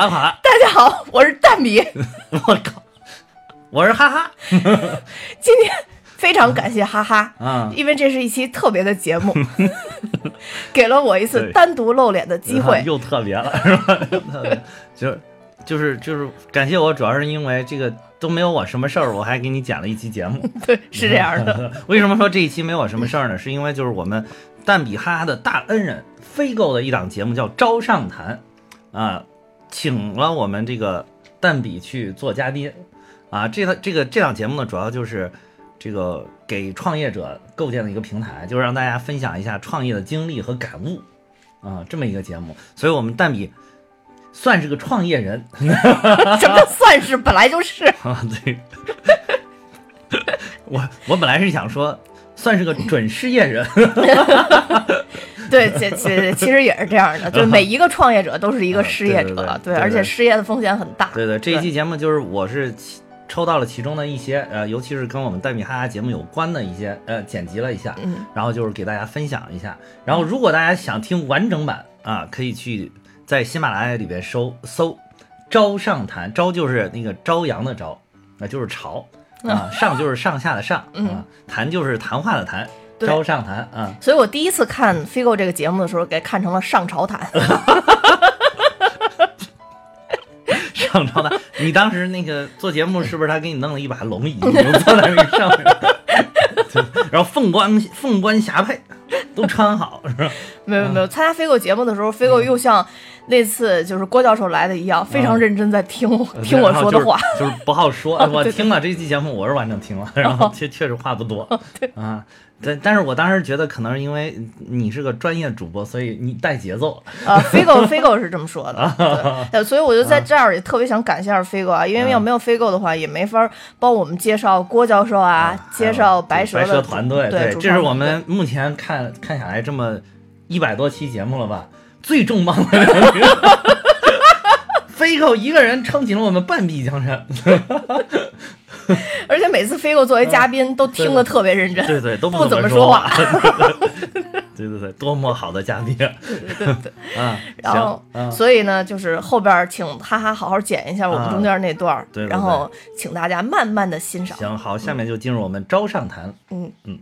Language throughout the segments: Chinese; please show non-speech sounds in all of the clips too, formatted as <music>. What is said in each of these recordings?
大家好，我是蛋比。<laughs> 我靠，我是哈哈。今天非常感谢哈哈啊，因为这是一期特别的节目，<laughs> 给了我一次单独露脸的机会，又特别了，是吧？就是就是就是感谢我，主要是因为这个都没有我什么事儿，我还给你剪了一期节目。<laughs> 对，是这样的。为什么说这一期没有什么事儿呢？是因为就是我们蛋比哈哈的大恩人飞购的一档节目叫《招上谈》，啊，请了我们这个蛋比去做嘉宾，啊，这个这个这档节目呢，主要就是这个给创业者构建的一个平台，就是让大家分享一下创业的经历和感悟，啊，这么一个节目。所以我们蛋比算是个创业人，<laughs> 什么算是？本来就是啊，对。我我本来是想说，算是个准失业人。<laughs> 对，其其其实也是这样的，就每一个创业者都是一个失业者，对，而且失业的风险很大。对对，这一期节目就是我是抽到了其中的一些，呃，尤其是跟我们戴米哈哈节目有关的一些，呃，剪辑了一下，嗯，然后就是给大家分享一下。然后如果大家想听完整版啊，可以去在喜马拉雅里边搜搜“朝上谈”，朝就是那个朝阳的朝，那就是朝啊，<laughs> 上就是上下的上啊，谈就是谈话的谈。招上谈啊，所以我第一次看飞购这个节目的时候，给看成了上朝谈。<laughs> 上朝谈，你当时那个做节目是不是他给你弄了一把龙椅，你坐在那上面，<laughs> 然后凤冠凤冠霞帔都穿好是吧？没有没有，参加飞狗节目的时候，飞狗又像那次就是郭教授来的一样，非常认真在听听我说的话，<laughs> 就是不好说。我听了这期节目，我是完整听了，然后确确实话不多。啊。但但是我当时觉得，可能是因为你是个专业主播，所以你带节奏啊。飞狗飞狗是这么说的，<laughs> 对，所以我就在这儿也特别想感谢下飞狗啊，因为要没有飞狗的话，也没法帮我们介绍郭教授啊，介绍白蛇的团队。对，这是我们目前看看下来这么一百多期节目了吧，最重磅的两个，<laughs> 飞狗一个人撑起了我们半壁江山。而且每次飞过作为嘉宾都听得特别认真，对对，都不怎么说话。<laughs> 对对对，多么好的嘉宾！对对对，啊，然后所以呢，就是后边请哈哈好好剪一下我们中间那段，然后请大家慢慢的欣赏。行，好，下面就进入我们招上谈。嗯嗯。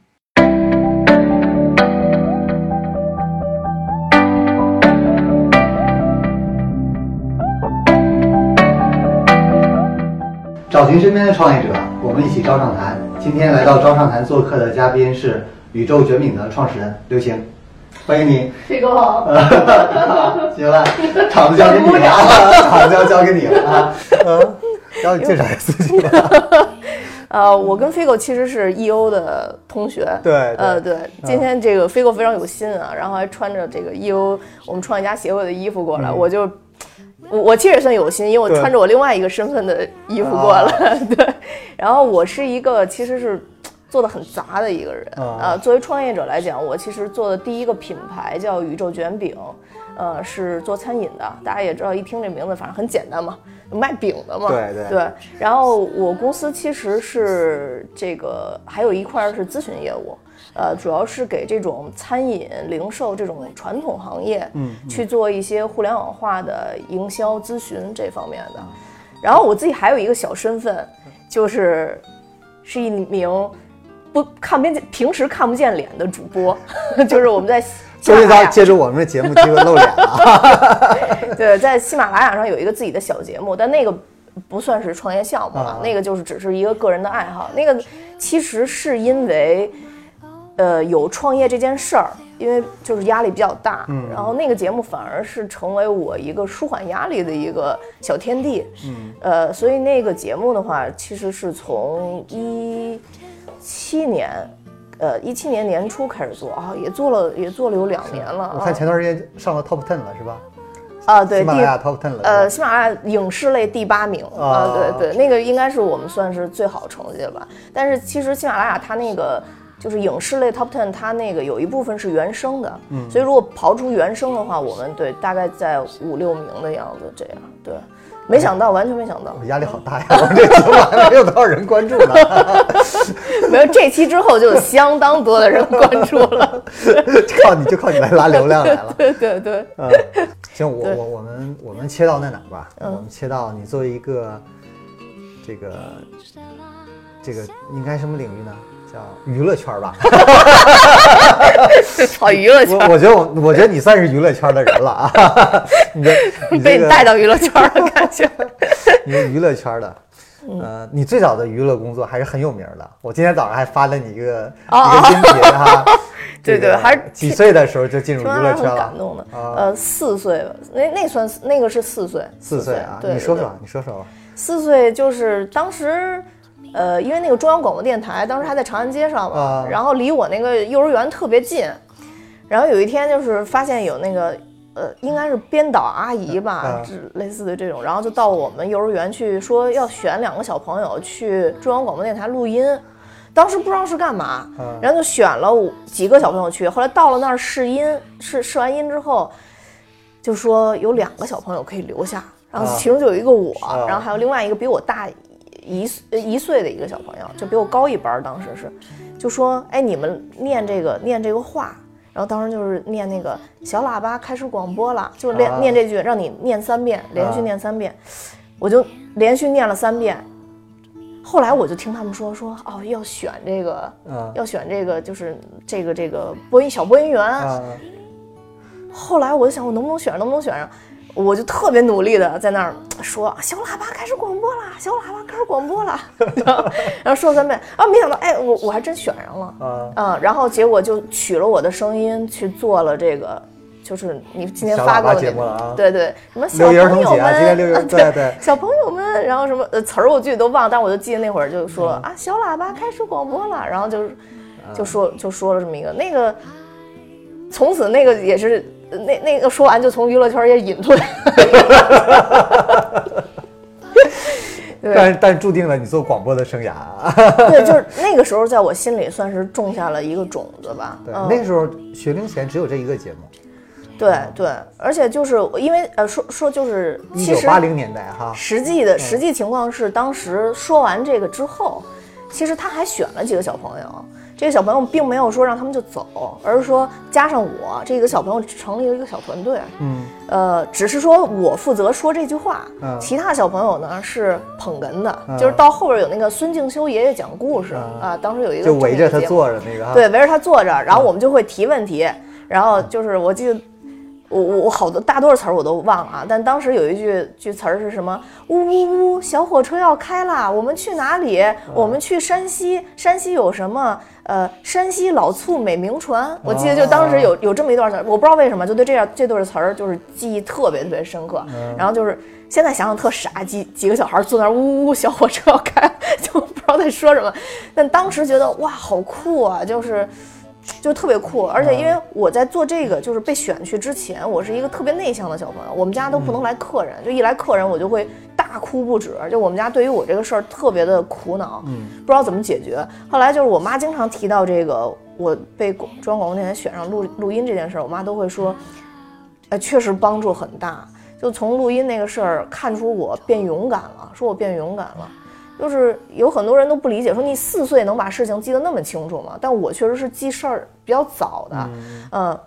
找寻身边的创业者，我们一起招商谈。今天来到招商谈做客的嘉宾是宇宙卷饼的创始人刘晴，欢迎你。飞哥好。<laughs> 行了，场子交给你了，场子要交给你了啊。嗯，让你介绍一下自己吧。<laughs> 呃，我跟飞狗其实是 EO 的同学。对。呃，对。今天这个飞狗非常有心啊，然后还穿着这个 EO 我们创业家协会的衣服过来，我就。我我其实也算有心，因为我穿着我另外一个身份的衣服过来，<laughs> 对。然后我是一个其实是做的很杂的一个人啊。作为创业者来讲，我其实做的第一个品牌叫宇宙卷饼，呃，是做餐饮的。大家也知道，一听这名字，反正很简单嘛，卖饼的嘛。对对。对。然后我公司其实是这个还有一块是咨询业务。呃，主要是给这种餐饮、零售这种传统行业，嗯，去做一些互联网化的营销咨询这方面的。然后我自己还有一个小身份，就是是一名不看不见、平时看不见脸的主播，<laughs> 就是我们在 <laughs> 终于到借助我们的节目机会露脸了。<laughs> 对，在喜马拉雅上有一个自己的小节目，但那个不算是创业项目了，那个就是只是一个个人的爱好。那个其实是因为。呃，有创业这件事儿，因为就是压力比较大，嗯，然后那个节目反而是成为我一个舒缓压力的一个小天地，嗯，呃，所以那个节目的话，其实是从一七年，呃，一七年年初开始做啊，也做了也做了有两年了。我看前段时间上了 Top Ten 了，是吧？啊，对，喜马拉雅 Top Ten 了。呃，喜马拉雅影视类第八名啊，对对，那个应该是我们算是最好成绩了吧？但是其实喜马拉雅它那个。就是影视类 top ten，它那个有一部分是原声的，嗯，所以如果刨出原声的话，我们对大概在五六名的样子这样，对，没想到，完全没想到我。压力好大呀！我这节目还没有多少人关注呢，<laughs> 没有这期之后，就有相当多的人关注了。<laughs> 靠你就靠你来拉流量来了。<laughs> 对对对，嗯，行，我我我们我们切到那哪儿吧？嗯我们切到你作为一个这个这个应该什么领域呢？叫娱乐圈儿吧。跑 <laughs> 娱乐圈我我觉得我我觉得你算是娱乐圈的人了啊！<laughs> 你这 <laughs> 你这个被你带到娱乐圈了，感觉。你是娱乐圈的。嗯呃，你最早的娱乐工作还是很有名的。我今天早上还发了你一个哦一个音频哈。对对还是几岁的时候就进入娱乐圈了感？动的。啊呃，四岁吧，那那算那个是四岁，四岁啊，你说说，你说说吧。四岁就是当时，呃，因为那个中央广播电台当时还在长安街上嘛，啊然后离我那个幼儿园特别近，然后有一天就是发现有那个。呃，应该是编导阿姨吧啊，之类似的这种，然后就到我们幼儿园去说要选两个小朋友去中央广播电台录音，当时不知道是干嘛，嗯然后就选了几个小朋友去，后来到了那儿试音，试试完音之后，就说有两个小朋友可以留下，然后啊其中就有一个我，啊然后还有另外一个比我大一岁呃一岁的一个小朋友，就比我高一班儿，当时是，就说哎你们念这个念这个话。然后当时就是念那个小喇叭开始广播了，就是练、啊念这句，让你念三遍，连续啊念三遍，我就连续念了三遍。后来我就听他们说说哦要选这个，嗯要选这个就是这个这个播音小播音员，啊后来我就想，我能不能选上，能不能选上？我就特别努力的在那儿说，小喇叭开始广播了，小喇叭开始广播了，<laughs> 然后然后说三遍啊，没想到，哎，我我还真选上了，啊！啊，然后结果就取了我的声音去做了这个，就是你今天发过的那个，节目了啊对对，什么小朋友们，对对小朋友们，然后什么呃词儿我具体都忘了，但我就记得那会儿就说、啊，小喇叭开始广播了，然后就是就说就说了这么一个那个，从此那个也是呃那那个说完就从娱乐圈也隐退。<laughs> 对但但注定了你做广播的生涯啊。<laughs> 对，就是那个时候，在我心里算是种下了一个种子吧。对，嗯、那个时候学龄前只有这一个节目，对对，而且就是因为呃说说就是，一九八零年代哈。实际的实际情况是，当时说完这个之后，其实他还选了几个小朋友。这个小朋友并没有说让他们就走，而是说加上我这个小朋友成立了一个小团队。嗯，呃，只是说我负责说这句话，嗯其他小朋友呢是捧哏的，嗯就是到后边有那个孙敬修爷爷讲故事、嗯啊，当时有一个就围着他坐着那个哈。对，围着他坐着，然后我们就会提问题，然后就是我记得。我我我好多大多数词儿我都忘了啊，但当时有一句句词儿是什么？呜呜呜，小火车要开啦！我们去哪里？我们去山西。山西有什么？呃，山西老醋美名传。我记得就当时有有这么一段词儿，我不知道为什么就对这样这对词儿就是记忆特别特别深刻。然后就是现在想想特傻，几几个小孩坐那儿呜呜呜，小火车要开，<laughs> 就不知道在说什么。但当时觉得哇，好酷啊！就是。就特别酷，而且因为我在做这个就是被选去之前，我是一个特别内向的小朋友，我们家都不能来客人，就一来客人我就会大哭不止。就我们家对于我这个事儿特别的苦恼，嗯，不知道怎么解决。后来就是我妈经常提到这个，我被中央广播电台选上录录音这件事儿，我妈都会说，呃，确实帮助很大。就从录音那个事儿看出我变勇敢了，说我变勇敢了。就是有很多人都不理解，说你四岁能把事情记得那么清楚吗？但我确实是记事儿比较早的，嗯，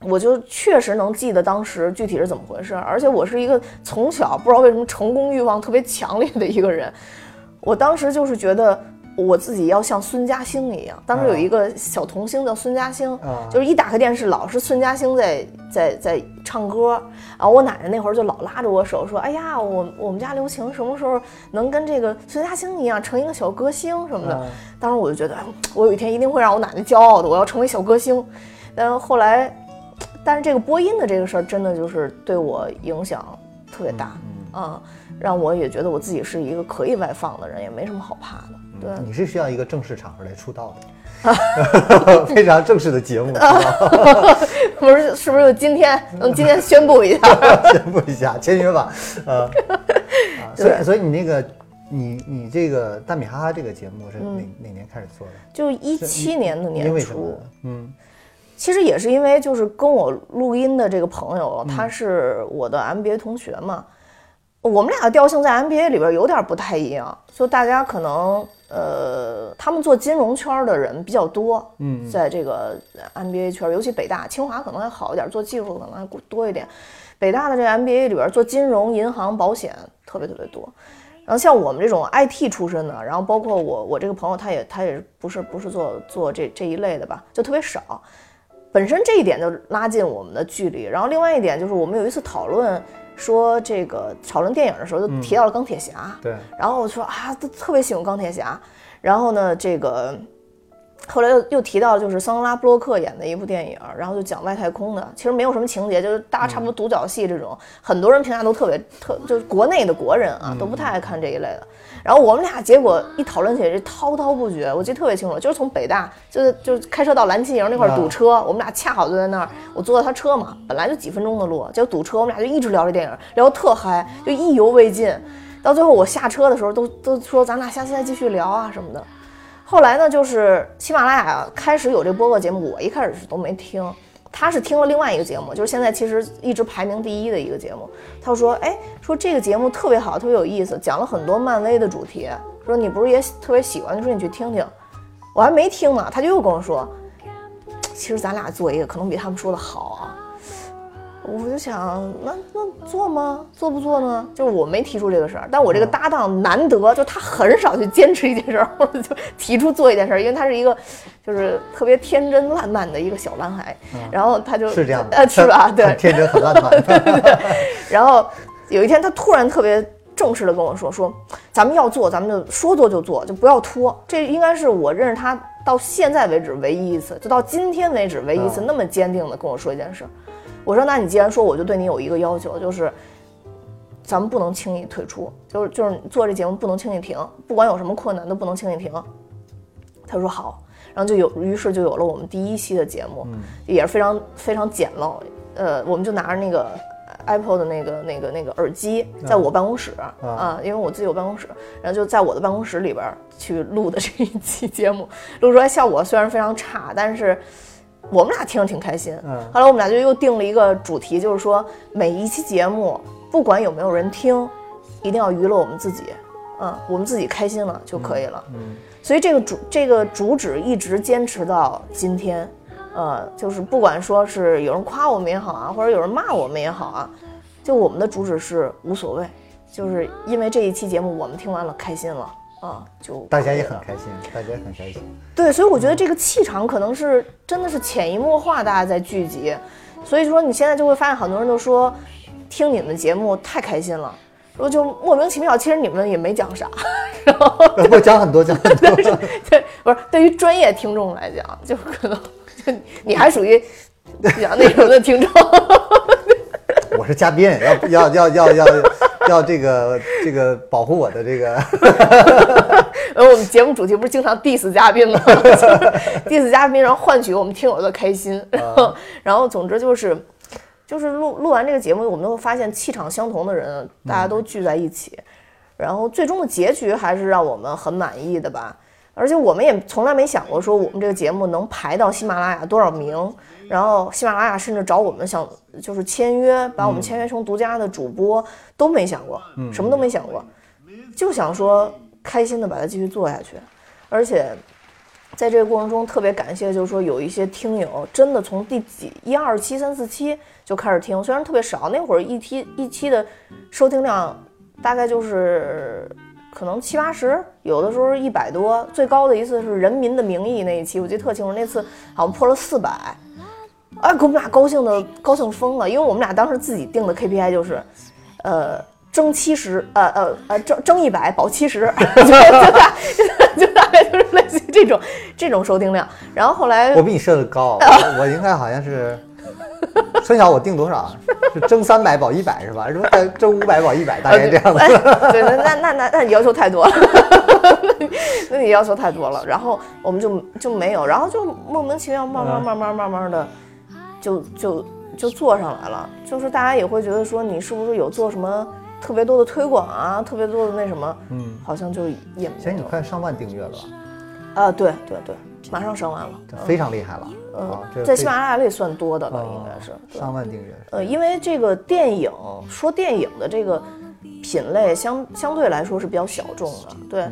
我就确实能记得当时具体是怎么回事儿，而且我是一个从小不知道为什么成功欲望特别强烈的一个人，我当时就是觉得我自己要像孙嘉欣一样，当时有一个小童星叫孙嘉欣，啊就是一打开电视老是孙嘉欣在在在唱歌，然后我奶奶那会儿就老拉着我手说：“哎呀，我我们家刘晴什么时候能跟这个孙嘉欣一样成一个小歌星什么的。啊当时我就觉得，哎我有一天一定会让我奶奶骄傲的，我要成为小歌星。但是后来，但是这个播音的这个事儿真的就是对我影响特别大，嗯，让我也觉得我自己是一个可以外放的人，也没什么好怕的。对，你是需要一个正式场合来出道的，<laughs> 非常正式的节目，<laughs> 不是是不是今天能今天宣布一下？<laughs> 宣布一下签约吧，呃，啊，所以所以你那个你你这个大米哈哈这个节目是哪、哪年开始做的？就一七年的年初？，嗯其实也是因为就是跟我录音的这个朋友，他是我的 MBA 同学嘛。我们俩的调性在 MBA 里边有点不太一样，就大家可能呃，他们做金融圈的人比较多，嗯在这个 MBA 圈，尤其北大、清华可能还好一点，做技术可能还多一点。北大的这 MBA 里边做金融、银行、保险特别特别多。然后像我们这种 IT 出身的，然后包括我我这个朋友，他也他也不是不是做做这这一类的吧，就特别少。本身这一点就拉近我们的距离。然后另外一点就是我们有一次讨论说这个讨论电影的时候，就提到了钢铁侠。对，然后我说啊，都特别喜欢钢铁侠。然后呢，这个后来又又提到就是桑德拉布洛克演的一部电影，然后就讲外太空的，其实没有什么情节，就是大家差不多独角戏这种，很多人评价都特别特，就是国内的国人啊都不太爱看这一类的。然后我们俩结果一讨论起来，这滔滔不绝，我记得特别清楚，就是从北大就是就是开车到蓝旗营那块儿堵车，我们俩恰好就在那儿，我坐他车嘛，本来就几分钟的路，结果堵车，我们俩就一直聊这电影，聊特嗨，就意犹未尽。到最后我下车的时候都都说咱俩下次再继续聊啊什么的。后来呢，就是喜马拉雅开始有这播客节目，我一开始是都没听，他是听了另外一个节目，就是现在其实一直排名第一的一个节目。他说，哎，说这个节目特别好，特别有意思，讲了很多漫威的主题。说你不是也特别喜欢？就说你去听听。我还没听呢，他就又跟我说，其实咱俩做一个可能比他们说的好啊。我就想，那那做吗？做不做呢？就是我没提出这个事儿，但我这个搭档难得，就他很少去坚持一件事儿，或者就提出做一件事儿，因为他是一个就是特别天真烂漫的一个小男孩，然后他就是这样的，呃，是吧？对，<laughs> 天真，很烂漫。<laughs> 然后有一天，他突然特别正式的跟我说：“说咱们要做，咱们就说做就做，就不要拖。”这应该是我认识他到现在为止唯一一次，就到今天为止唯一一次嗯那么坚定的跟我说一件事。我说：“那你既然说，我就对你有一个要求，就是咱们不能轻易退出，就是就是做这节目不能轻易停，不管有什么困难都不能轻易停。”他说好，然后就有，于是就有了我们第一期的节目，也是非常非常简陋。呃，我们就拿着那个 Apple 的那个那个那个耳机，在我办公室啊、因为我自己有办公室，然后就在我的办公室里边去录的这一期节目，录出来效果虽然非常差，但是我们俩听着挺开心。嗯。后来我们俩就又定了一个主题，就是说每一期节目不管有没有人听，一定要娱乐我们自己，嗯，我们自己开心了就可以了。嗯。所以这个主这个主旨一直坚持到今天，呃，就是不管说是有人夸我们也好啊，或者有人骂我们也好啊，就我们的主旨是无所谓，就是因为这一期节目我们听完了开心了啊，就大家也很开心，大家也很开心。对，所以我觉得这个气场可能是真的是潜移默化，大家在聚集。所以说你现在就会发现很多人都说听你们的节目太开心了，说就莫名其妙，其实你们也没讲啥，然后我讲很多，讲很多。<laughs> 对，不是对于专业听众来讲，就可能就你还属于比较那什么的听众。<laughs> 我是嘉宾，要要要要要 <laughs> 要这个这个保护我的这个。<laughs> 呃，我们节目主题不是经常 diss 嘉宾吗？<laughs> diss 嘉宾，然后换取我们听友的开心。然后，然后总之就是，就是录录完这个节目，我们会发现气场相同的人，大家都聚在一起，然后最终的结局还是让我们很满意的吧。而且我们也从来没想过说我们这个节目能排到喜马拉雅多少名，然后喜马拉雅甚至找我们想就是签约，把我们签约成独家的主播，都没想过，什么都没想过，就想说开心的把它继续做下去。而且在这个过程中特别感谢，就是说有一些听友真的从第几一二期、三四期就开始听，虽然特别少，那会儿一期一期的收听量大概就是可能七八十，有的时候一百多，最高的一次是《人民的名义》那一期，我记得特清楚，那次好像破了四百。哎，给我们俩高兴的高兴疯了，因为我们俩当时自己定的 KPI 就是，呃，争七十，呃呃呃，争争一百保七十，<laughs> 就就大就大概就是类似于这种这种收听量。然后后来我比你设的高，<laughs> 我我应该好像是，<laughs> 春晓我定多少？是争三百保一百是吧？什么？争五百保一百，大概这样哎子。对，那那那那那你要求太多了，<laughs> 那你要求太多了。然后我们就就没有，然后就莫名其妙，慢慢慢慢慢慢的，就就就做上来了。就是大家也会觉得说，你是不是有做什么特别多的推广啊，特别多的那什么？嗯，好像就也没现在你有。快上万订阅了吧？啊，对对对，马上升完了。这非常厉害了啊！这嗯，在喜马拉雅里算多的了，啊应该是。对上万订阅。呃，因为这个电影说电影的这个品类相相对来说是比较小众的。对，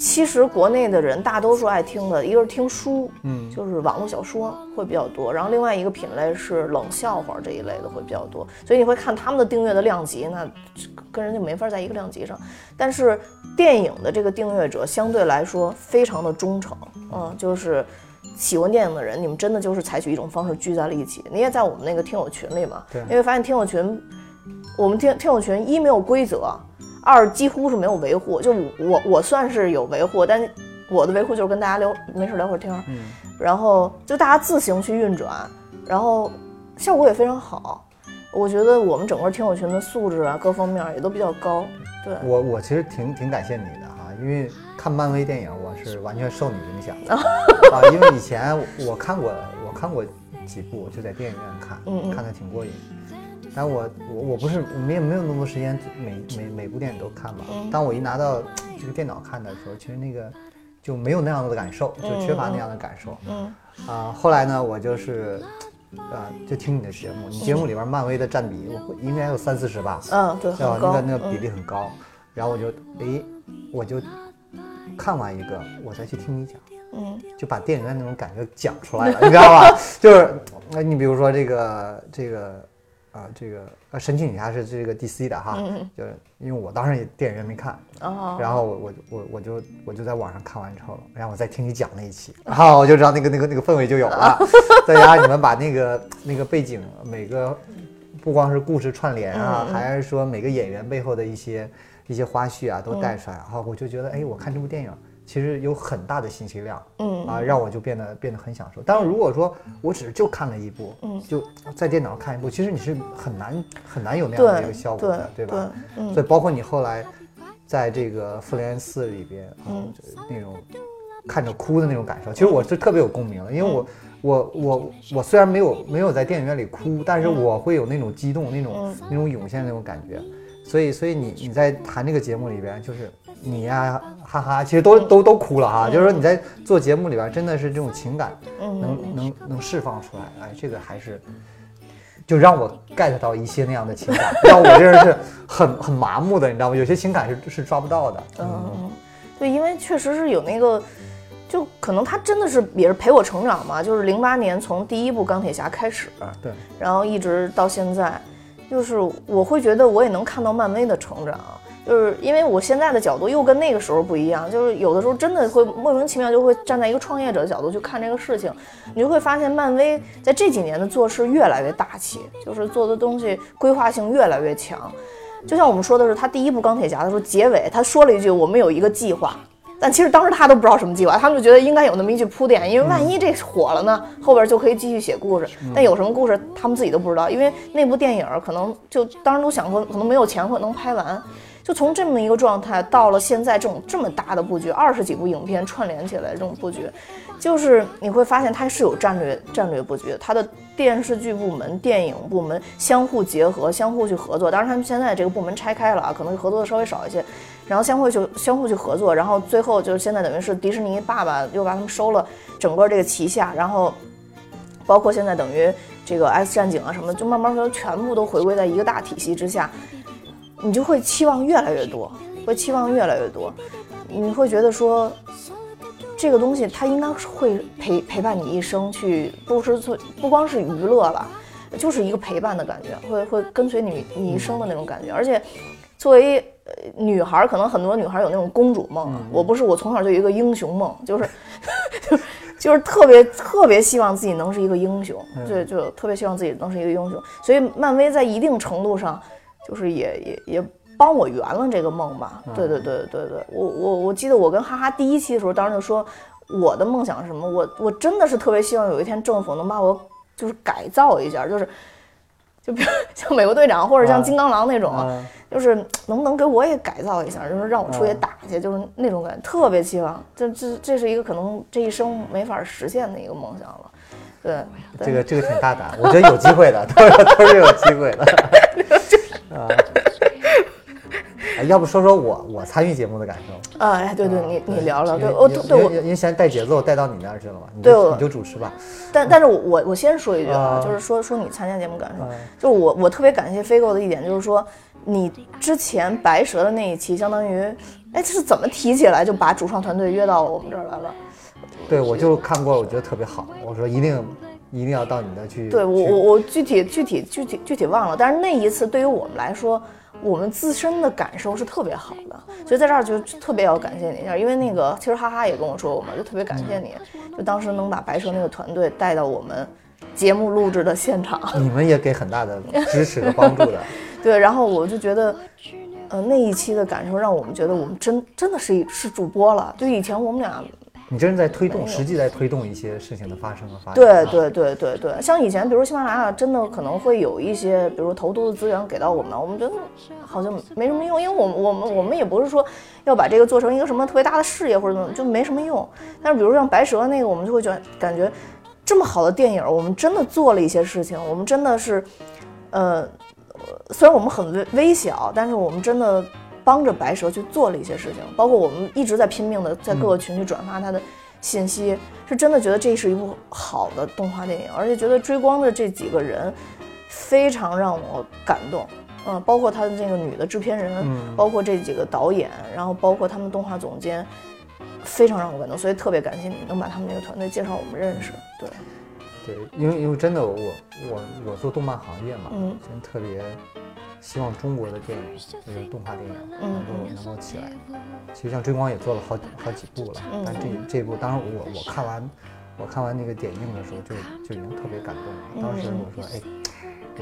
其实国内的人大多数爱听的，一个是听书，嗯就是网络小说会比较多，然后另外一个品类是冷笑话这一类的会比较多，所以你会看他们的订阅的量级，那跟人家没法在一个量级上。但是电影的这个订阅者相对来说非常的忠诚，嗯，就是喜欢电影的人，你们真的就是采取一种方式聚在了一起。你也在我们那个听友群里嘛，对你会发现听友群，我们听听友群一没有规则，二几乎是没有维护，就我我算是有维护，但我的维护就是跟大家聊没事聊会儿天儿，嗯然后就大家自行去运转，然后效果也非常好。我觉得我们整个听友群的素质啊，各方面也都比较高。对，我我其实挺挺感谢你的哈，因为看漫威电影我是完全受你影响的 <laughs> 啊，因为以前我看过我看过几部，就在电影院看，嗯嗯看的挺过瘾。但我我我不是没有没有那么多时间每每每部电影都看嘛，嗯当我一拿到这个电脑看的时候，其实那个就没有那样的感受，就缺乏那样的感受。嗯啊，后来呢，我就是，啊，就听你的节目，你节目里边漫威的占比，我应该有三四十吧，嗯，对，对。那个那个比嗯例很高，然后我就，诶，我就看完一个，我再去听你讲，嗯就把电影院那种感觉讲出来了，你知道吧？<laughs> 就是，那你比如说这个这个。啊，这个呃，神奇女侠是这个 DC 的哈，就是因为我当时也电影院没看，哦，然后我我我我就我就在网上看完之后，然后我再听你讲那一期，然后我就知道那个那个那个氛围就有了。<laughs> 再加上你们把那个那个背景每个不光是故事串联啊，还是说每个演员背后的一些一些花絮啊都带出来，然后我就觉得哎，我看这部电影其实有很大的信息量。嗯啊，让我就变得变得很享受。但是如果说我只是就看了一部，嗯就在电脑上看一部，其实你是很难很难有那样的一个效果的，对吧？对，嗯所以包括你后来在这个《复联四》里边啊，嗯那种看着哭的那种感受，其实我是特别有共鸣的，因为我嗯我我我虽然没有没有在电影院里哭，但是我会有那种激动、那种嗯那种涌现的那种感觉。所以所以你你在谈这个节目里边，就是你呀哈哈，其实都都都哭了哈，就是说你在做节目里边真的是这种情感嗯能能能释放出来，哎，这个还是。就让我 get 到一些那样的情感，让我这人是很很麻木的，你知道吗？有些情感是是抓不到的。嗯，嗯，对，因为确实是有那个，就可能他真的是也是陪我成长嘛，就是零八年从第一部钢铁侠开始，对，然后一直到现在，就是我会觉得我也能看到漫威的成长，就是因为我现在的角度又跟那个时候不一样，就是有的时候真的会莫名其妙就会站在一个创业者的角度去看这个事情，你就会发现漫威在这几年的做事越来越大气，就是做的东西规划性越来越强。就像我们说的是，他第一部钢铁侠的时候，结尾他说了一句：“我们有一个计划。”但其实当时他都不知道什么计划，他们就觉得应该有那么一句铺垫，因为万一这火了呢，后边就可以继续写故事。但有什么故事，他们自己都不知道，因为那部电影可能就当时都想说，可能没有钱或能拍完。就从这么一个状态到了现在这种这么大的布局，二十几部影片串联起来这种布局，就是你会发现它是有战略战略布局，它的电视剧部门、电影部门相互结合、相互去合作。当然，他们现在这个部门拆开了啊，可能合作的稍微少一些，然后相互去相互去合作，然后最后就是现在等于是迪士尼爸爸又把他们收了整个这个旗下，然后包括现在等于这个 X 战警啊什么，就慢慢说全部都回归在一个大体系之下，你就会期望越来越多，会期望越来越多，你会觉得说。这个东西它应该是会陪陪伴你一生去，不是说不光是娱乐了，就是一个陪伴的感觉，会会跟随你你一生的那种感觉。而且作为呃女孩儿，可能很多女孩儿有那种公主梦啊，我不是，我从小就有一个英雄梦，就是 <laughs> 就是就是特别特别希望自己能是一个英雄，就就特别希望自己能是一个英雄。所以漫威在一定程度上，就是也也也。帮我圆了这个梦吧，对对对对对，我我我记得我跟哈哈第一期的时候，当时就说我的梦想是什么，我我真的是特别希望有一天政府能把我就是改造一下，就是就比如像美国队长或者像金刚狼那种，啊就是能不能给我也改造一下，就是让我出去打去，就是那种感觉，特别期望，这这这是一个可能这一生没法实现的一个梦想了，对，对这个这个挺大胆，我觉得有机会的，都是都是有机会的。<laughs> 啊，哎要不说说我我参与节目的感受？啊，哎，对对，啊你你聊聊，对，我对我因为现在带节奏带到你那儿去了嘛，你对你就主持吧。但但是我我我先说一句啊，啊就是说说你参加节目感受，嗯就是我我特别感谢飞狗的一点，就是说你之前白蛇的那一期，相当于，哎，这是怎么提起来就把主创团队约到我们这儿来了？对，我就看过，我觉得特别好。我说一定一定要到你那去。对我我我具体具体具体具体忘了，但是那一次对于我们来说，我们自身的感受是特别好的，所以在这儿就特别要感谢你一下，因为那个其实哈哈也跟我说过嘛，就特别感谢你，就当时能把白蛇那个团队带到我们节目录制的现场。你们也给很大的支持和帮助的。<laughs> 对，然后我就觉得，呃，那一期的感受让我们觉得我们真真的是一是主播了。就以前我们俩，你真是在推动，实际在推动一些事情的发生和发展。对对对对对，像以前比如喜马拉雅真的可能会有一些，比如投毒的资源给到我们，我们觉得好像没什么用，因为我们我们我们也不是说要把这个做成一个什么特别大的事业或者怎么，就没什么用。但是比如像白蛇那个，我们就会觉得感觉这么好的电影，我们真的做了一些事情，我们真的是，呃，虽然我们很微微小，但是我们真的帮着白蛇去做了一些事情，包括我们一直在拼命的在各个群去转发它的信息，是真的觉得这是一部好的动画电影，而且觉得追光的这几个人非常让我感动。嗯，包括他的这个女的制片人，嗯包括这几个导演，然后包括他们动画总监，非常让我感动，所以特别感谢你能把他们那个团队介绍我们认识。对，对，因为因为真的我我我做动漫行业嘛，嗯真特别希望中国的电影就是动画电影嗯能够能够起来。其实像追光也做了好几好几部了，嗯但这这部当时我我看完我看完那个点映的时候就就已经特别感动嗯了。当时我说哎。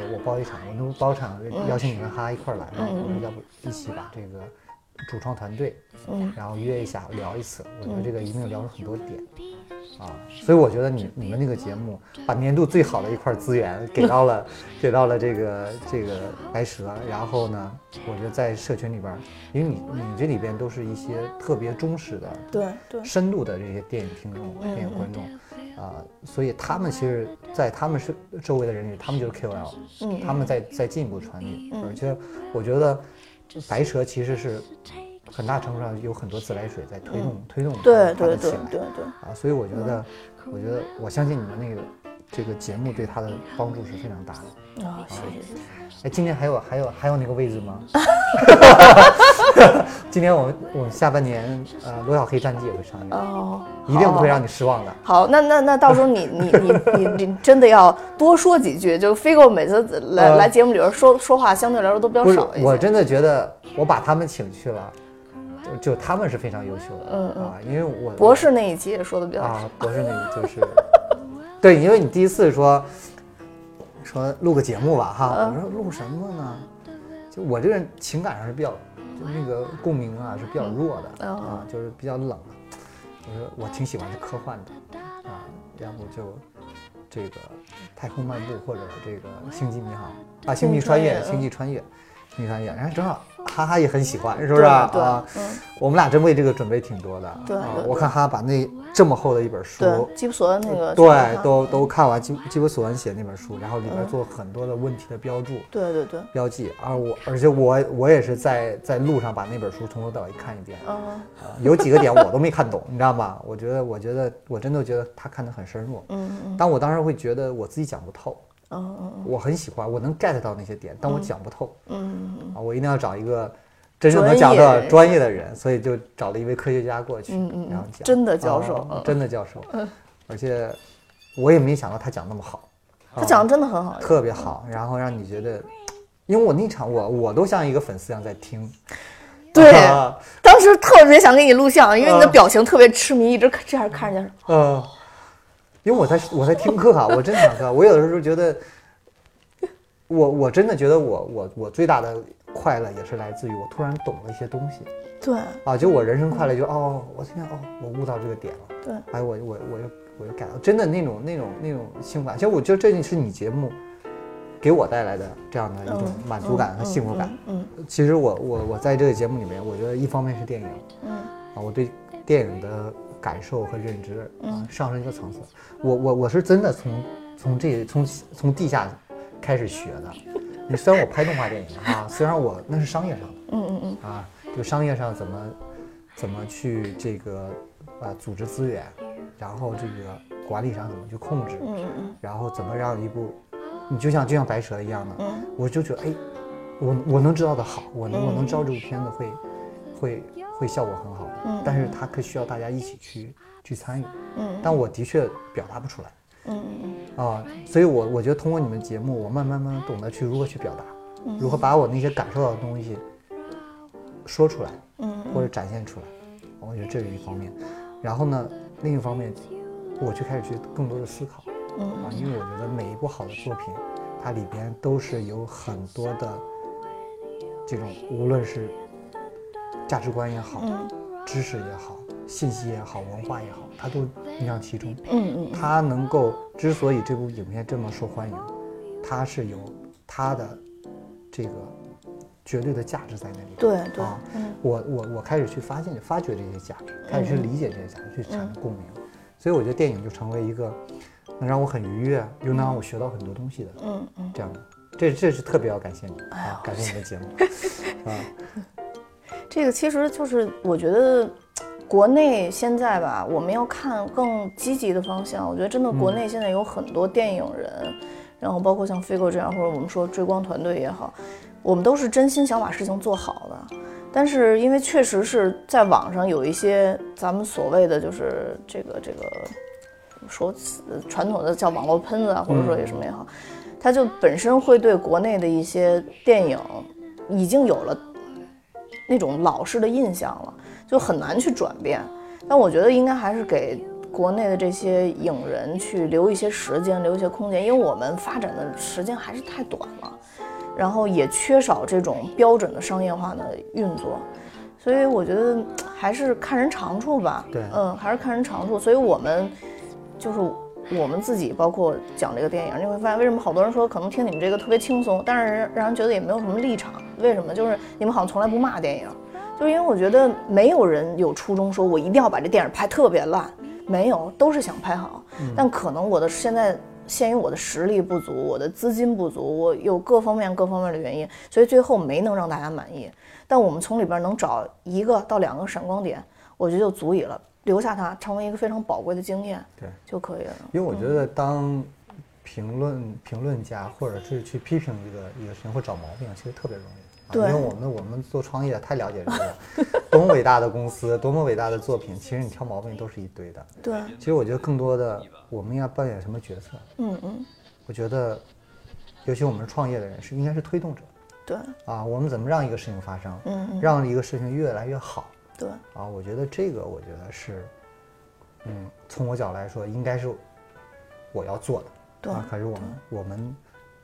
我我包一场，我能包场邀请你跟哈哈一块儿来，嘛我说要不一起把这个主创团队，嗯。然后约一下聊一次，我觉得这个一定聊出很多点。啊，所以我觉得你你们那个节目把年度最好的一块资源给到了给到了这个这个白蛇，然后呢，我觉得在社群里边，因为你你这里边都是一些特别忠实的、对对，深度的这些电影听众、嗯电影观众，啊、所以他们其实，在他们是周围的人里，他们就是 KOL，嗯。他们在在进一步传递，嗯。而且我觉得白蛇其实是很大程度上有很多自来水在推动、推动它的起来对对的起来。对对，啊，所以我觉得，我觉得我相信你们那个这个节目对他的帮助是非常大的。哦，谢谢。哎，今年还有还有还有那个位置吗？<laughs> 今年我们我们下半年呃《罗小黑战记》也会上映，哦，一定不会让你。失望的。好，那那那到时候你你你你你真的要多说几句，就飞哥每次来、呃来节目里边说说话，相对来说都比较少一，些。我真的觉得我把他们请去了，就就他们是非常优秀的，嗯嗯啊，因为我博士那一期也说的比较少。啊，博士那个就是，对，因为你第一次说说录个节目吧哈，嗯我说录什么呢？就我这个人情感上是比较，就那个共鸣啊是比较弱的、嗯啊，就是比较冷的。我说我挺喜欢是科幻的啊，要不就这个太空漫步或者这个星际迷航啊，星际穿越，星际穿越，星际穿越，然后正好哈哈也很喜欢，是不是？啊？我们俩真为这个准备挺多的。对啊我看哈哈把那这么厚的一本书，对，基普索恩那个对都都看完基基普索恩写那本书，然后里边嗯。做很多的问题的标注、对对对，标记，而我而且我我也是在在路上把那本书从头到尾看一遍，有几个点我都没看懂，你知道吗？我觉得我觉得我真的觉得他看得很深入，嗯嗯。但我当时会觉得我自己讲不透，嗯嗯我很喜欢，我能 get 到那些点，但我讲不透。嗯。嗯啊，我一定要找一个真正能讲的专业的人，所以就找了一位科学家过去，嗯嗯然后讲。真的教授真的教授，而且我也没想到他讲那么好，他讲的真的很好。特别好，然后让你觉得，因为我那场我我都像一个粉丝一样在听，对啊。当时特别想给你录像，因为你的嗯表情特别痴迷，一直这样看着家呃，因为我在我在听课啊，<laughs> 我真想课，我有的时候觉得，我我真的觉得我我我最大的快乐也是来自于我突然懂了一些东西。对。啊，就我人生快乐就哦，我现在哦，我悟到这个点了，对，哎，我我我又我又改了，真的那种那种那种幸福感，其实我觉得这是你节目给我带来的这样的一种嗯满足感和幸福感。嗯。其实我我我在这个节目里面，我觉得一方面是电影嗯。啊，我对电影的感受和认知啊上升一个层次。我我我是真的从从这从从地下开始学的。你虽然我拍动画电影啊，虽然我那是商业上的。嗯嗯嗯啊，就商业上怎么怎么去这个呃组织资源，然后这个管理上怎么去控制，嗯嗯然后怎么让一部，你就像就像白蛇一样的，嗯我就觉得哎，我我能知道的好，我能我能嗯知道这部片子会会会效果很好，嗯。但是它可需要大家一起去去参与，嗯。但我的确表达不出来。嗯嗯啊，所以我我觉得通过你们节目，我慢慢慢慢懂得去如何去表达，嗯。如何把我那些感受到的东西说出来嗯或者展现出来，我觉得这是一方面。然后呢，另一方面，我就开始去更多的思考啊，因为我觉得每一部好的作品，它里边都是有很多的这种，无论是价值观也好，嗯知识也好，信息也好，文化也好，它都影响其中。嗯嗯它能够之所以这部影片这么受欢迎，它是有它的这个绝对的价值在那里。对对啊，嗯我我我开始去发现、发掘这些价值，开始去理解这些价值，去产嗯生共鸣。所以我觉得电影就成为一个能让我很愉悦，又能让我学到很多东西的嗯嗯，这样的。这这是特别要感谢你啊，感谢你的节目啊，这个其实就是我觉得。国内现在吧，我们要看更积极的方向。我觉得真的，国内现在有很多电影人，然后包括像飞哥这样，或者我们说追光团队也好，我们都是真心想把事情做好的。但是因为确实是在网上有一些咱们所谓的就是这个这个说呃传统的叫网络喷子啊，或者说有什么也好，它就本身会对国内的一些电影已经有了那种老式的印象了，就很难去转变。但我觉得应该还是给国内的这些影人去留一些时间，留一些空间，因为我们发展的时间还是太短了，然后也缺少这种标准的商业化的运作，所以我觉得还是看人长处吧。对嗯，还是看人长处。所以我们就是我们自己，包括讲这个电影，你会发现为什么好多人说可能听你们这个特别轻松，但是让人觉得也没有什么立场。为什么？就是你们好像从来不骂电影。就是因为我觉得没有人有初衷说我一定要把这电影拍特别烂，没有，都是想拍好。但可能我的现在限于我的实力不足，我的资金不足，我有各方面各方面的原因，所以最后没能让大家满意。但我们从里边能找一个到两个闪光点，我觉得就足以了，留下它成为一个非常宝贵的经验，对，就可以了。因为我觉得当评论评论家或者是去批评一个一个事情或找毛病，其实特别容易。啊对因为我们我们做创业太了解这个了，多么伟大的公司，多么伟大的作品，其实你挑毛病都是一堆的。对，其实我觉得更多的，我们应该扮演什么角色？嗯嗯，我觉得，尤其我们是创业的人，是应该是推动者对，啊。我们怎么让一个事情发生，嗯嗯，让一个事情越来越好对，啊？我觉得这个，我觉得是，嗯，从我角度来说，应该是我要做的。对啊，可是我们我们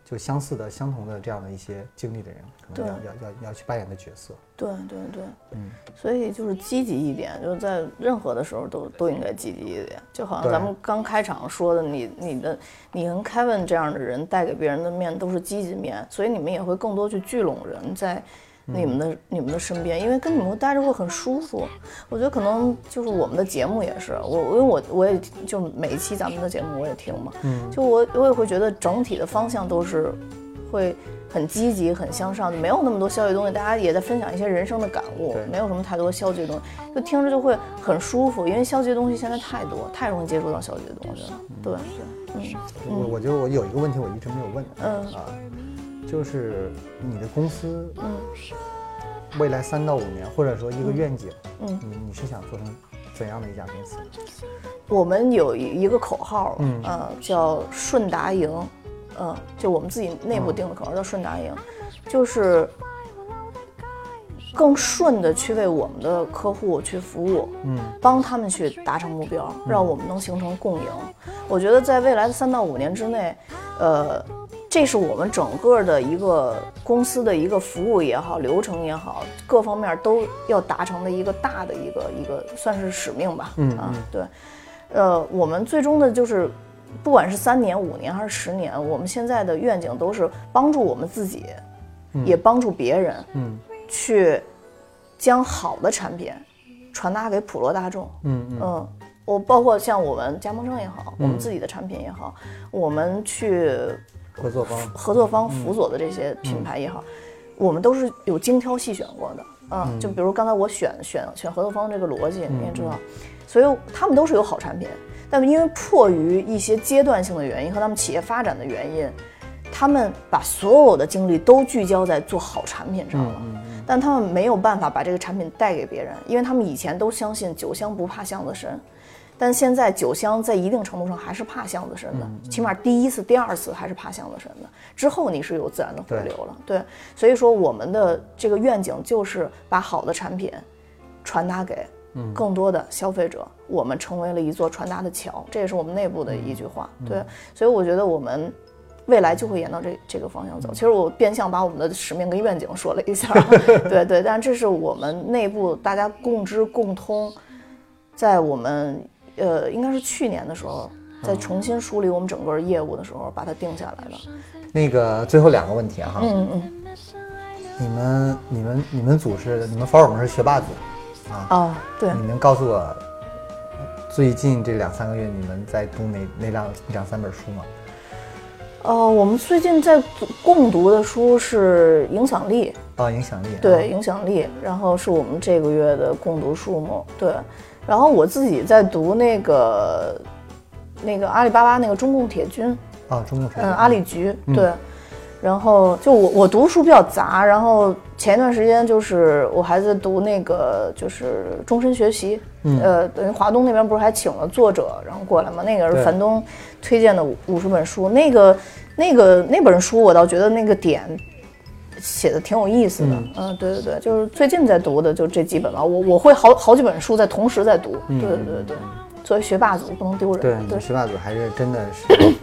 就相似的、相同的这样的一些经历的人，可能要要要要去扮演的角色。对对对，嗯，所以就是积极一点，就是在任何的时候都都应该积极一点。就好像咱们刚开场说的，你你的你跟 Kevin 这样的人带给别人的面都是积极面，所以你们也会更多去聚拢人在你们的、你们的身边，因为跟你们待着会很舒服。我觉得可能就是我们的节目也是，我因为我我也就每一期咱们的节目我也听嘛，嗯就我我也会觉得整体的方向都是会很积极、很向上，就没有那么多消极东西。大家也在分享一些人生的感悟对，没有什么太多消极的东西，就听着就会很舒服。因为消极的东西现在太多，太容易接触到消极的东西了。对对，嗯我我觉得我有一个问题我一直没有问，嗯啊，就是你的公司嗯。未来三到五年，或者说一个愿景，嗯，你你是想做成怎样的一家公司？我们有一一个口号，嗯。呃，叫顺达营，嗯、就我们自己内部定的口号叫顺达赢，就是更顺的去为我们的客户去服务，嗯。帮他们去达成目标，让我们能形成共赢。我觉得在未来的三到五年之内，呃，这是我们整个的一个公司的一个服务也好，流程也好，各方面都要达成的一个大的一个一个算是使命吧。嗯啊嗯，对，呃，我们最终的就是。不管是三年、五年还是十年，我们现在的愿景都是帮助我们自己，也帮助别人，嗯去将好的产品传达给普罗大众。嗯嗯嗯，我包括像我们加盟商也好，我们自己的产品也好，我们去合作方，合作方辅佐的这些品牌也好，我们都是有精挑细选过的。嗯，就比如刚才我选选选合作方这个逻辑，你也知道，所以他们都是有好产品，但因为迫于一些阶段性的原因和他们企业发展的原因，他们把所有的精力都聚焦在做好产品上了，但他们没有办法把这个产品带给别人，因为他们以前都相信酒香不怕巷子深。但现在酒香在一定程度上还是怕巷子深的，起码第一次、第二次还是怕巷子深的。之后你是有自然的回流了，对。所以说我们的这个愿景就是把好的产品传达给更多的消费者，我们成为了一座传达的桥，这也是我们内部的一句话。对，所以我觉得我们未来就会沿到这这个方向走。其实我变相把我们的使命跟愿景说了一下，<laughs> 对对，但这是我们内部大家共知共通，在我们。呃，应该是去年的时候，在重新梳理我们整个业务的时候，把它定下来了。那个最后两个问题哈，嗯嗯，你们你们你们组是你们法尔蒙是学霸组啊？哦，对。你能告诉我，最近这两三个月你们在读哪哪两两三本书吗？哦，我们最近在共读的书是《影响力》啊，《影响力》对，《影响力》，然后是我们这个月的共读数目，对。然后我自己在读那个，那个阿里巴巴那个中共铁军啊，中共铁军，嗯，阿里局对。然后就我我读书比较杂，然后前一段时间就是我还在读那个就是终身学习，呃，等于华东那边不是还请了作者然后过来嘛？那个是樊东推荐的五五十本书，那个那个那本书我倒觉得那个点。写的挺有意思的，嗯，对对对，就是最近在读的就这几本吧。我我会好好几本书在同时在读，对对对对。作为学霸组不能丢人，对，学霸组还是真的是，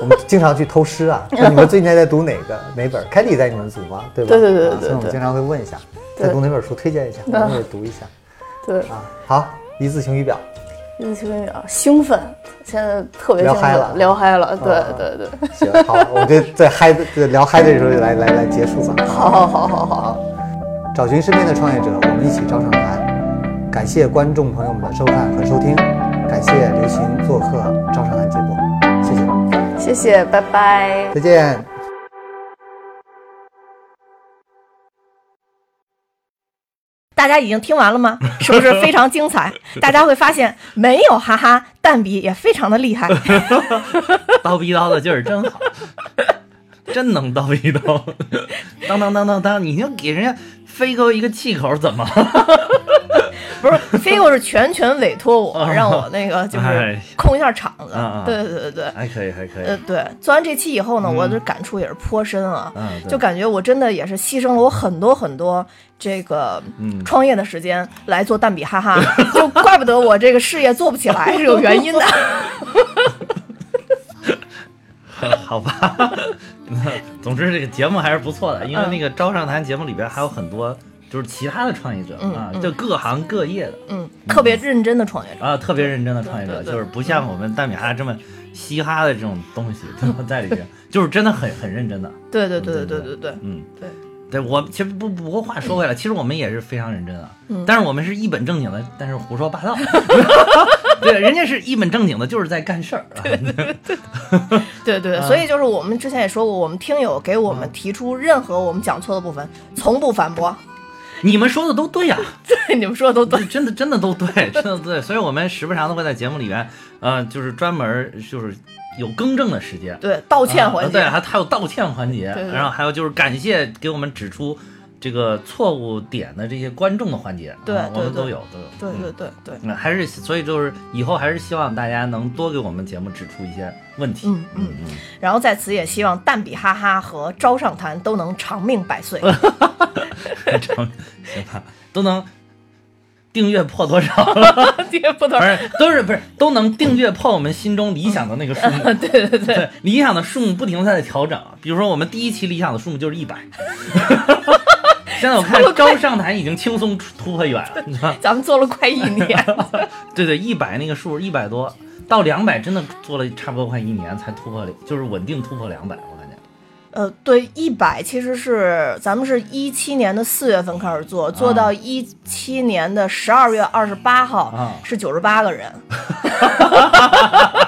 我们经常去偷师啊。你们最近在读哪个哪本？凯蒂在你们组吗？对吧？对对对对。所以我们经常会问一下，在读哪本书，推荐一下，我们也读一下。<laughs> 对啊，好，一字晴雨表。一字晴雨表，兴奋。现在特别聊嗨了，聊嗨了，对对对。行，好，我就在嗨的聊嗨的时候来来来结束吧。<laughs> 好好好好好。找寻身边的创业者，我们一起招上谈。感谢观众朋友们的收看和收听，感谢刘晴做客招上谈节目，谢谢。谢谢，拜拜。再见。大家已经听完了吗？<laughs> 是不是非常精彩？<laughs> 大家会发现没有哈哈，蛋比也非常的厉害，<laughs> 叨逼叨的劲儿真好，真能叨逼叨，当当当当当，你就给人家飞哥一个气口，怎么？不是，飞哥是全权委托我，让我那个就是控一下场子。对对对对，还可以还可以。呃，对，做完这期以后呢，我的感触也是颇深啊，就感觉我真的也是牺牲了我很多很多。这个创业的时间来做蛋比哈哈，就怪不得我这个事业做不起来是有原因的。<laughs> 好吧，<laughs> 总之这个节目还是不错的，因为那个招商谈节目里边还有很多就是其他的创业者啊，就各行各业的，嗯，特别认真的创业者。啊，特别认真的创业者，就是不像我们蛋米哈哈这么嘻哈的这种东西 <laughs> 在里边，就是真的很很认真的。对对对对对对对，嗯，对。对我其实不不过话说回来，其实我们也是非常认真啊，但是我们是一本正经的，但是胡说八道。<laughs> 对，人家是一本正经的，就是在干事儿。对对对对，<laughs> 所以就是我们之前也说过，我们听友给我们提出任何我们讲错的部分，从不反驳。你们说的都对呀，<laughs> 对，你们说的都对，真的真的都对，<laughs> 真的对。所以我们时不常的会在节目里边，呃，就是专门就是。有更正的时间，对道歉环节，对还还有道歉环节，然后还有就是感谢给我们指出这个错误点的这些观众的环节，对我们都有都有，对对对对，那还是所以就是以后还是希望大家能多给我们节目指出一些问题，嗯嗯。嗯，然后在此也希望蛋比哈哈和招上谈都能长命百岁，<laughs> 长行吧，都能。订阅破多少？<laughs> 订阅破多少？不是，都是不是都能订阅破我们心中理想的那个数目？<laughs> 对对对，理想的数目不停的在调整。比如说，我们第一期理想的数目就是一百，<laughs> 现在我看招上台已经轻松突破远了。咱们做了快一年。对对，一百那个数一百多到两百，真的做了差不多快一年才突破，就是稳定突破两百。呃，对，一百其实是咱们是一七年的四月份开始做，做到一七年的十二月二十八号是九十八个人，<laughs>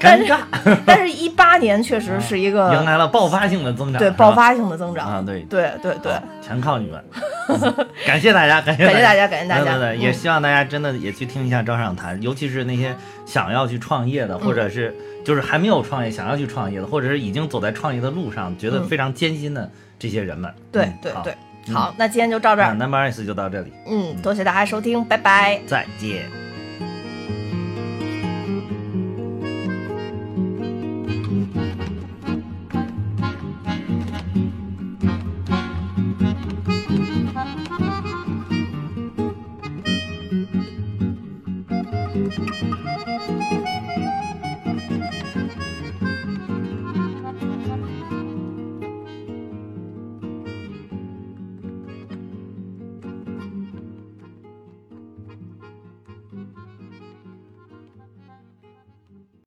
尴尬，<laughs> 但是，一八年确实是一个 <laughs> 迎来了爆发性的增长，对爆发性的增长。啊，对。对对对，全靠你们，<laughs> 感谢大家，感谢感谢大家感谢大家。对对对，也嗯。希望大家真的也去听一下招商谈，尤其是那些想要去创业的，或者是就是还没有创业想要去创业的，或者是已经走在创业的路上，觉得嗯非常艰辛的这些人们。对对对。嗯好，那今天就到这儿。Number S 就到这里，嗯，多谢大家收听，拜拜。再见。